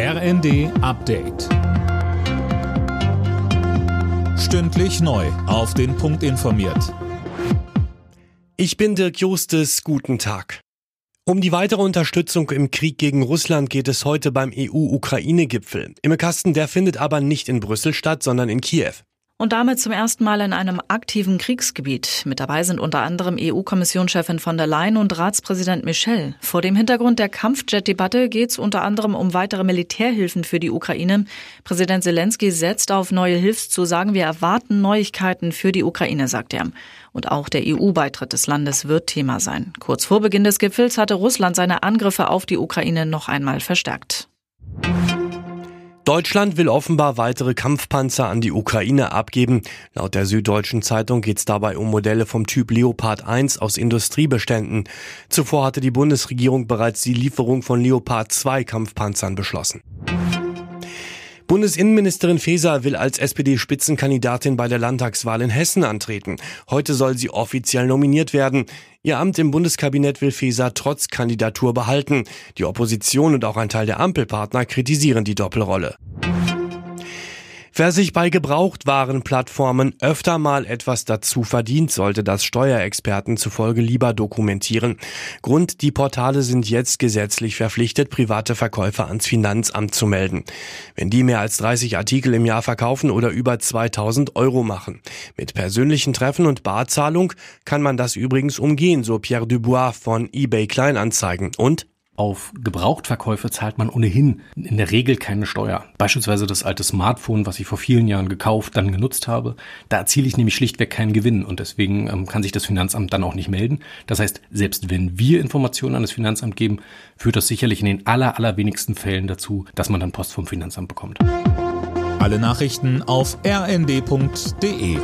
RND Update. Stündlich neu. Auf den Punkt informiert. Ich bin Dirk Justes. Guten Tag. Um die weitere Unterstützung im Krieg gegen Russland geht es heute beim EU-Ukraine-Gipfel. Im Kasten der findet aber nicht in Brüssel statt, sondern in Kiew und damit zum ersten Mal in einem aktiven Kriegsgebiet. Mit dabei sind unter anderem EU-Kommissionschefin von der Leyen und Ratspräsident Michel. Vor dem Hintergrund der Kampfjet-Debatte geht es unter anderem um weitere Militärhilfen für die Ukraine. Präsident Zelensky setzt auf neue Hilfszusagen. Wir erwarten Neuigkeiten für die Ukraine, sagt er. Und auch der EU-Beitritt des Landes wird Thema sein. Kurz vor Beginn des Gipfels hatte Russland seine Angriffe auf die Ukraine noch einmal verstärkt. Deutschland will offenbar weitere Kampfpanzer an die Ukraine abgeben. Laut der Süddeutschen Zeitung geht es dabei um Modelle vom Typ Leopard 1 aus Industriebeständen. Zuvor hatte die Bundesregierung bereits die Lieferung von Leopard 2 Kampfpanzern beschlossen. Bundesinnenministerin Faeser will als SPD-Spitzenkandidatin bei der Landtagswahl in Hessen antreten. Heute soll sie offiziell nominiert werden. Ihr Amt im Bundeskabinett will Faeser trotz Kandidatur behalten. Die Opposition und auch ein Teil der Ampelpartner kritisieren die Doppelrolle. Wer sich bei Gebrauchtwarenplattformen öfter mal etwas dazu verdient, sollte das Steuerexperten zufolge lieber dokumentieren. Grund, die Portale sind jetzt gesetzlich verpflichtet, private Verkäufer ans Finanzamt zu melden. Wenn die mehr als 30 Artikel im Jahr verkaufen oder über 2000 Euro machen. Mit persönlichen Treffen und Barzahlung kann man das übrigens umgehen, so Pierre Dubois von eBay Kleinanzeigen. Und auf Gebrauchtverkäufe zahlt man ohnehin in der Regel keine Steuer. Beispielsweise das alte Smartphone, was ich vor vielen Jahren gekauft, dann genutzt habe. Da erziele ich nämlich schlichtweg keinen Gewinn und deswegen ähm, kann sich das Finanzamt dann auch nicht melden. Das heißt, selbst wenn wir Informationen an das Finanzamt geben, führt das sicherlich in den aller, allerwenigsten Fällen dazu, dass man dann Post vom Finanzamt bekommt. Alle Nachrichten auf rnd.de